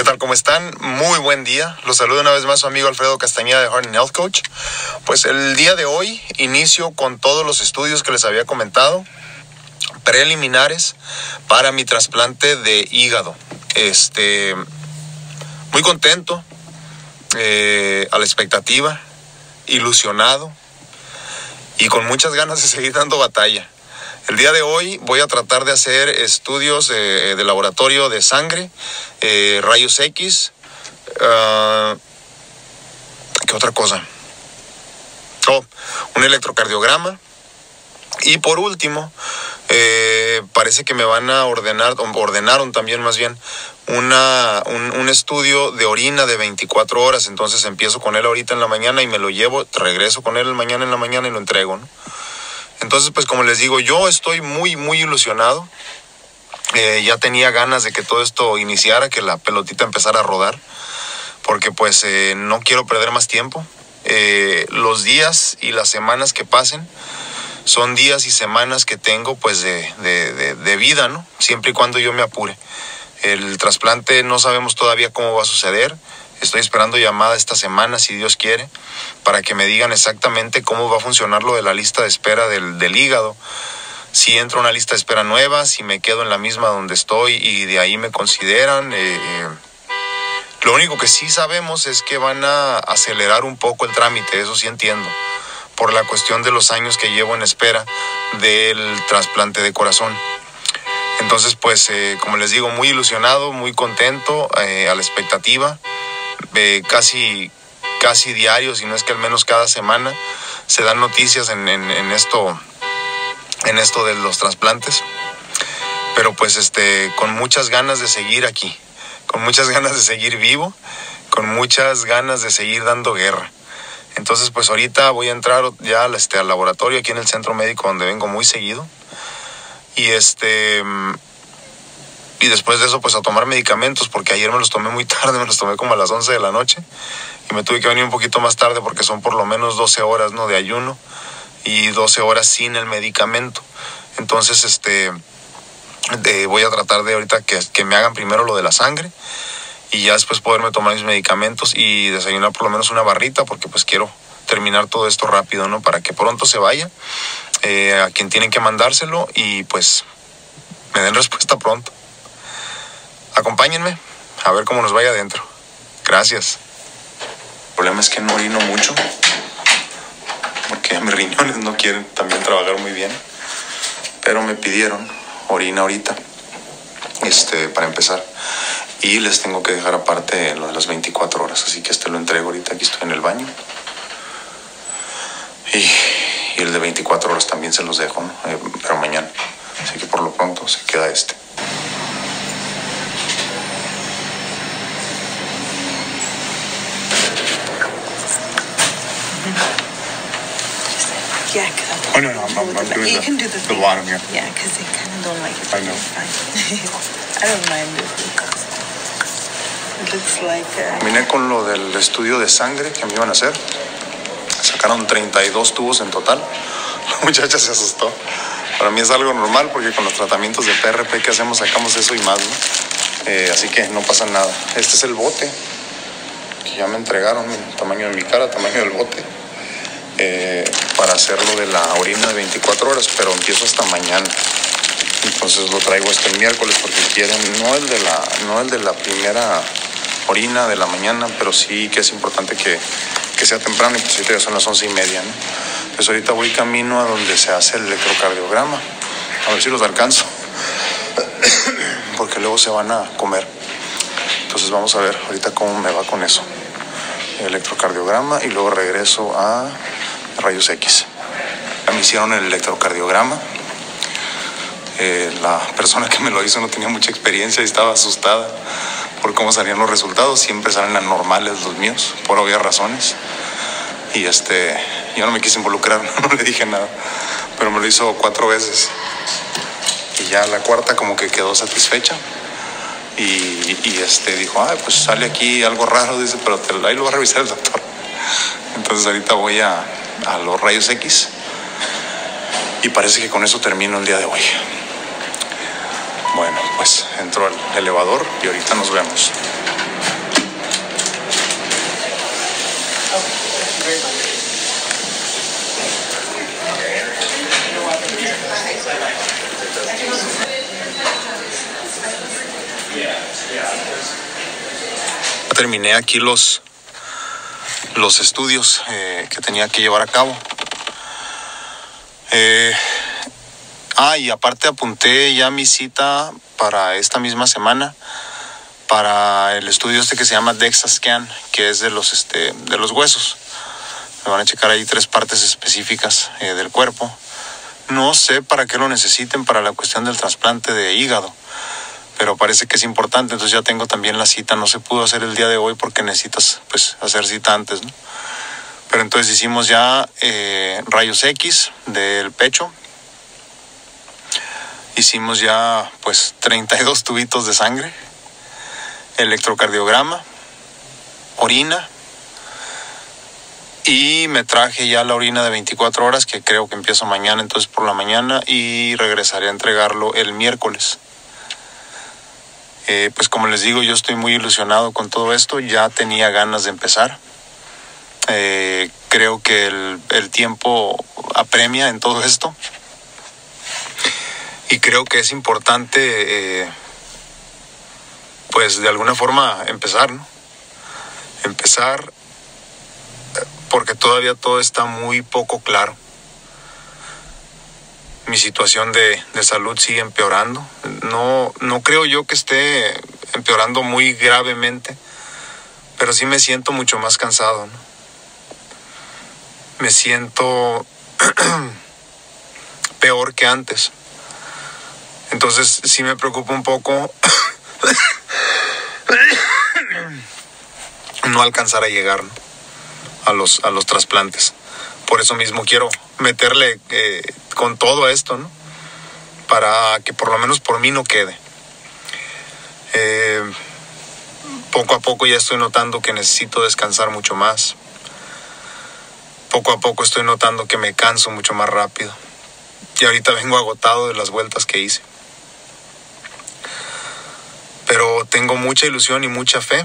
¿Qué tal? ¿Cómo están? Muy buen día. Los saludo una vez más su amigo Alfredo Castañeda de Heart Health Coach. Pues el día de hoy inicio con todos los estudios que les había comentado, preliminares para mi trasplante de hígado. Este, muy contento, eh, a la expectativa, ilusionado y con muchas ganas de seguir dando batalla. El día de hoy voy a tratar de hacer estudios eh, de laboratorio de sangre, eh, rayos X. ah, ¿Qué otra cosa? Oh, un electrocardiograma. Y por último, eh, parece que me van a ordenar, ordenaron también más bien, una, un, un estudio de orina de 24 horas. Entonces empiezo con él ahorita en la mañana y me lo llevo, regreso con él mañana en la mañana y lo entrego. ¿no? Entonces, pues como les digo, yo estoy muy, muy ilusionado. Eh, ya tenía ganas de que todo esto iniciara, que la pelotita empezara a rodar, porque pues eh, no quiero perder más tiempo. Eh, los días y las semanas que pasen son días y semanas que tengo pues de, de, de, de vida, ¿no? Siempre y cuando yo me apure. El trasplante no sabemos todavía cómo va a suceder. Estoy esperando llamada esta semana, si Dios quiere, para que me digan exactamente cómo va a funcionar lo de la lista de espera del, del hígado. Si entro a una lista de espera nueva, si me quedo en la misma donde estoy y de ahí me consideran. eh, eh, lo único que sí sabemos es que van a acelerar un poco el trámite, eso sí entiendo, por la cuestión de los años que llevo en espera del trasplante de corazón. Entonces, pues, eh, como les digo, muy ilusionado, muy contento, eh, a la expectativa, eh, casi, casi diario, si no es que al menos cada semana, se dan noticias en, esto, en esto de los trasplantes. Pero pues, este, con muchas ganas de seguir aquí, con muchas ganas de seguir vivo, con muchas ganas de seguir dando guerra. Entonces, pues ahorita voy a entrar ya al, este, al laboratorio aquí en el centro médico donde vengo muy seguido. Y este mm, y después de eso pues a tomar medicamentos porque ayer me los tomé muy tarde, me los tomé como a las 11 de la noche y me tuve que venir un poquito más tarde porque son por lo menos 12 horas, ¿no? de ayuno y 12 horas sin el medicamento. Entonces, este de- voy a tratar de ahorita que, que me hagan primero lo de la sangre y ya después poderme tomar mis medicamentos y desayunar por lo menos una barrita porque pues quiero terminar todo esto rápido, ¿no? Para que pronto se vaya eh, a quien tienen que mandárselo y pues me den respuesta pronto. Acompáñenme a ver cómo nos vaya adentro. Gracias. El problema es que no orino mucho porque mis riñones no quieren también trabajar muy bien, pero me pidieron orina ahorita, este, para empezar. Y les tengo que dejar aparte lo de las 24 horas, así que este lo entrego ahorita, aquí estoy en el baño. Y, el de 24 horas también se los dejo, ¿no? Eh, pero mañana. Así que por lo pronto se queda este. Yeah, because. Oh, no, no, I'm- I'm- I'm doing You the- can do the, the thing. bottom here. Yeah, because they kind of don't like it. I know. Fine. I don't mind it. It looks like. Uh, Terminé con lo del estudio de sangre que me iban a hacer. Sacaron 32 tubos en total. La muchacha se asustó. Para mí es algo normal porque con los tratamientos de PRP que hacemos sacamos eso y más, ¿no? Eh, así que no pasa nada. Este es el bote que ya me entregaron, el tamaño de mi cara, tamaño del bote, eh, para hacerlo de la orina de 24 horas, pero empiezo hasta mañana. Entonces lo traigo este miércoles porque quieren, no el de la, no el de la primera orina de la mañana, pero sí que es importante que, que sea temprano y pues ahorita ya son las once y media, ¿no? Pues ahorita voy camino a donde se hace el electrocardiograma, a ver si los alcanzo, porque luego se van a comer. Entonces vamos a ver ahorita cómo me va con eso. Electrocardiograma y luego regreso a rayos X. Me hicieron el electrocardiograma. Eh, la persona que me lo hizo no tenía mucha experiencia y estaba asustada por cómo salían los resultados. Siempre salen anormales los míos, por obvias razones. Y este, yo no me quise involucrar, no le dije nada, pero me lo hizo cuatro veces. Y ya la cuarta como que quedó satisfecha. Y, este dijo, ah, pues sale aquí algo raro, dice, pero ahí lo va a revisar el doctor. Entonces ahorita voy a, a los rayos X. Y parece que con eso termino el día de hoy. Bueno, pues entro al elevador y ahorita nos vemos. Terminé aquí los los estudios eh, que tenía que llevar a cabo. Eh, ah, y aparte apunté ya mi cita para esta misma semana para el estudio este que se llama DEXA Scan, que es de los, este, de los huesos. Me van a checar ahí tres partes específicas eh, del cuerpo. No sé para qué lo necesiten para la cuestión del trasplante de hígado pero parece que es importante, entonces ya tengo también la cita, no se pudo hacer el día de hoy porque necesitas pues hacer cita antes, ¿no? Pero entonces hicimos ya eh, rayos X del pecho, hicimos ya pues 32 tubitos de sangre, electrocardiograma, orina, y me traje ya la orina de 24 horas que creo que empiezo mañana, entonces por la mañana y regresaré a entregarlo el miércoles. Eh, pues como les digo, yo estoy muy ilusionado con todo esto, ya tenía ganas de empezar. Eh, creo que el, tiempo apremia en todo esto y creo que es importante eh, pues de alguna forma empezar, ¿no? Empezar porque todavía todo está muy poco claro mi situación de, salud sigue empeorando. No, no creo yo que esté empeorando muy gravemente, pero sí me siento mucho más cansado. Me siento peor que antes. Entonces sí me preocupa un poco no alcanzar a llegar a, los, a los trasplantes por eso mismo quiero meterle eh, con todo esto, ¿no? Para que por lo menos por mí no quede. Eh, poco a poco ya estoy notando que necesito descansar mucho más. Poco a poco estoy notando que me canso mucho más rápido. Y ahorita vengo agotado de las vueltas que hice. Pero tengo mucha ilusión y mucha fe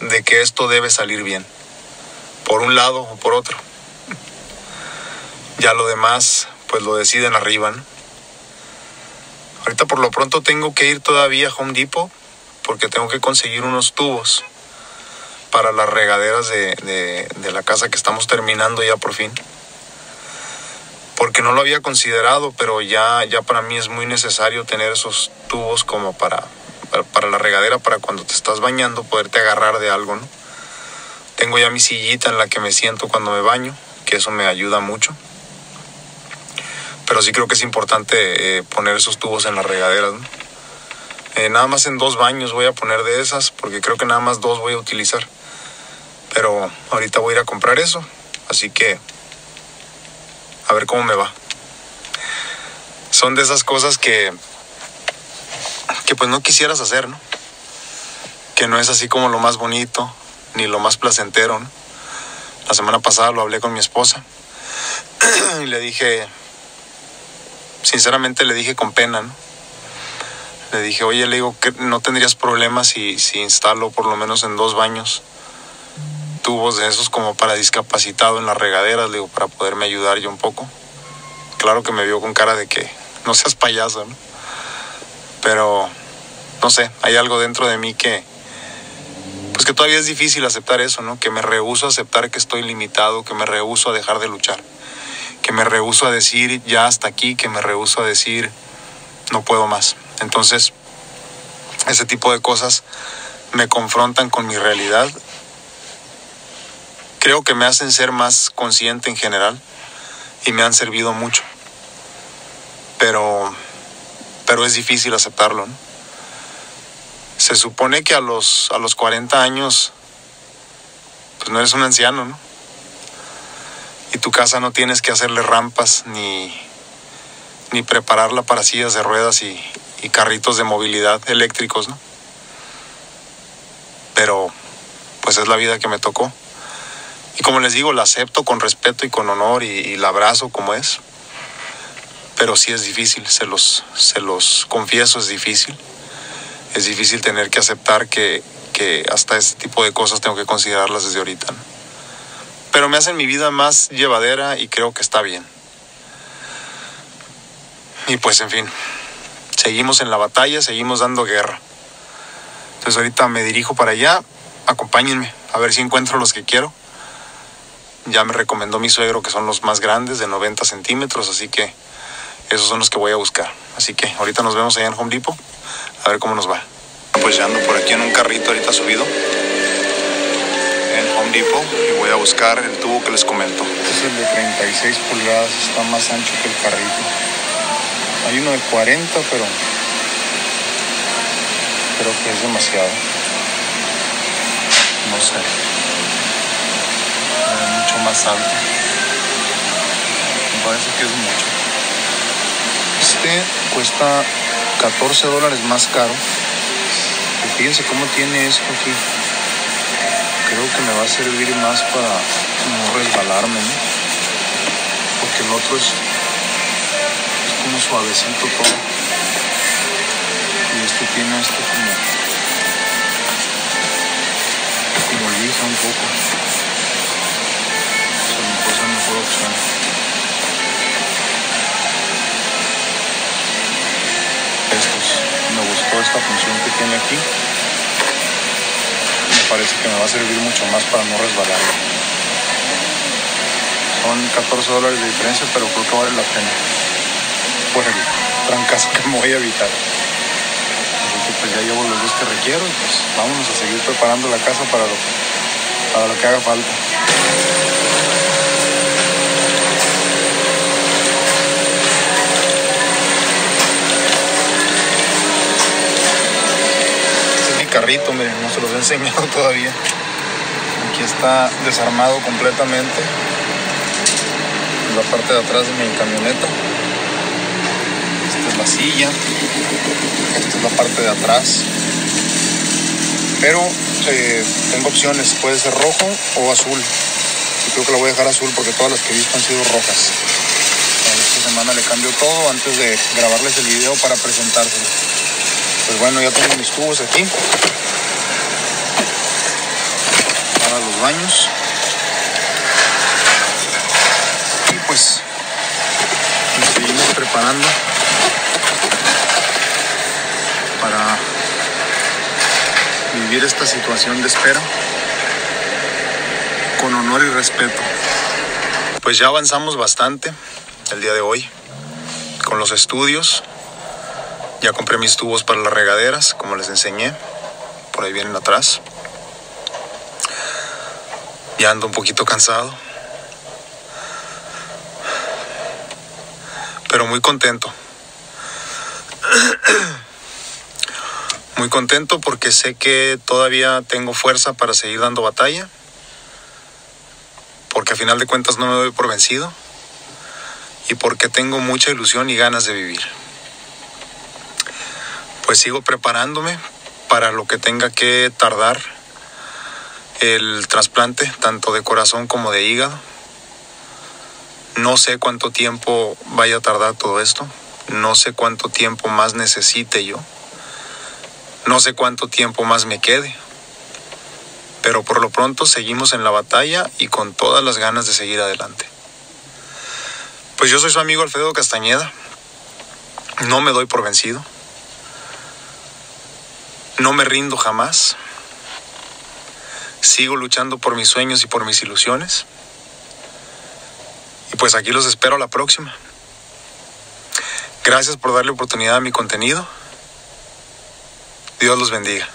de que esto debe salir bien. Por un lado o por otro. Ya lo demás, pues lo deciden arriba, ¿no? Ahorita por lo pronto tengo que ir todavía a Home Depot porque tengo que conseguir unos tubos para las regaderas de, la casa que estamos terminando ya por fin. Porque no lo había considerado, pero ya, ya para mí es muy necesario tener esos tubos como para, para, la regadera, para cuando te estás bañando poderte agarrar de algo, ¿no? Tengo ya mi sillita en la que me siento cuando me baño, que eso me ayuda mucho pero sí creo que es importante eh, poner esos tubos en las regaderas. Eh, nada más en dos baños voy a poner de esas, porque creo que nada más dos voy a utilizar. Pero ahorita voy a ir a comprar eso, así que a ver cómo me va. Son de esas cosas que, que pues no quisieras hacer, ¿no? Que no es así como lo más bonito, ni lo más placentero, ¿no? La semana pasada lo hablé con mi esposa y le dije, sinceramente le dije con pena. Le dije, oye, le digo que no tendrías problemas si, si instalo por lo menos en dos baños tubos de esos como para discapacitado en las regaderas, digo, para poderme ayudar yo un poco. Claro que me vio con cara de que no seas payaso, ¿no? Pero, no sé, hay algo dentro de mí que, pues que todavía es difícil aceptar eso, ¿no? Que me rehuso a aceptar que estoy limitado, que me rehuso a dejar de luchar que me rehuso a decir ya hasta aquí, que me rehuso a decir no puedo más. Entonces, ese tipo de cosas me confrontan con mi realidad. Creo que me hacen ser más consciente en general y me han servido mucho. Pero, pero es difícil aceptarlo. Se supone que a los, a los 40 años, pues no eres un anciano, ¿no? Y tu casa no tienes que hacerle rampas ni, ni prepararla para sillas de ruedas y, carritos de movilidad eléctricos, ¿no? Pero pues es la vida que me tocó. Y como les digo, la acepto con respeto y con honor y, la abrazo como es. Pero sí es difícil, se los, se los confieso, es difícil. Es difícil tener que aceptar que, que hasta este tipo de cosas tengo que considerarlas desde ahorita. Pero me hacen mi vida más llevadera y creo que está bien. Y pues en fin, seguimos en la batalla, seguimos dando guerra. Entonces ahorita me dirijo para allá, acompáñenme a ver si encuentro los que quiero. Ya me recomendó mi suegro que son los más grandes, de 90 centímetros, así que esos son los que voy a buscar. Así que ahorita nos vemos allá en Home Depot, a ver cómo nos va. Pues ya ando por aquí en un carrito ahorita subido y voy a buscar el tubo que les comento. Este es el de 36 pulgadas, está más ancho que el carrito. Hay uno de 40, pero creo que es demasiado. No sé. Es mucho más alto. Me parece que es mucho. Este cuesta 14 dólares más caro. Y fíjense cómo tiene esto aquí. Creo que me va a servir más para no resbalarme, ¿no? Porque el otro es, como suavecito todo. Y este tiene esto como, como lija un poco. Se me puede ser mejor opción. Estos, me gustó esta función que tiene aquí. Parece que me va a servir mucho más para no resbalarme. Son 14 dólares de diferencia, pero creo que vale la pena. Por el trancazo que me voy a evitar. Así que pues ya llevo los dos que requiero y pues vámonos a seguir preparando la casa para lo, para lo que haga falta. Carrito, miren, no se los he enseñado todavía. Aquí está desarmado completamente. La parte de atrás de mi camioneta. Esta es la silla. Esta es la parte de atrás. Pero eh, tengo opciones, puede ser rojo o azul. Y creo que la voy a dejar azul porque todas las que he visto han sido rojas. Esta semana le cambio todo antes de grabarles el video para presentárselo. Pues bueno, ya tengo mis tubos aquí. Para los baños. Y pues nos seguimos preparando para vivir esta situación de espera con honor y respeto. Pues ya avanzamos bastante el día de hoy con los estudios. Ya compré mis tubos para las regaderas, como les enseñé. Por ahí vienen atrás. Ya ando un poquito cansado. Pero muy contento. Muy contento porque sé que todavía tengo fuerza para seguir dando batalla. Porque a final de cuentas no me doy por vencido. Y porque tengo mucha ilusión y ganas de vivir. Pues sigo preparándome para lo que tenga que tardar el trasplante, tanto de corazón como de hígado. No sé cuánto tiempo vaya a tardar todo esto. No sé cuánto tiempo más necesite yo. No sé cuánto tiempo más me quede. Pero por lo pronto seguimos en la batalla y con todas las ganas de seguir adelante. Pues yo soy su amigo Alfredo Castañeda. No me doy por vencido. No me rindo jamás. Sigo luchando por mis sueños y por mis ilusiones. Y pues aquí los espero a la próxima. Gracias por darle oportunidad a mi contenido. Dios los bendiga.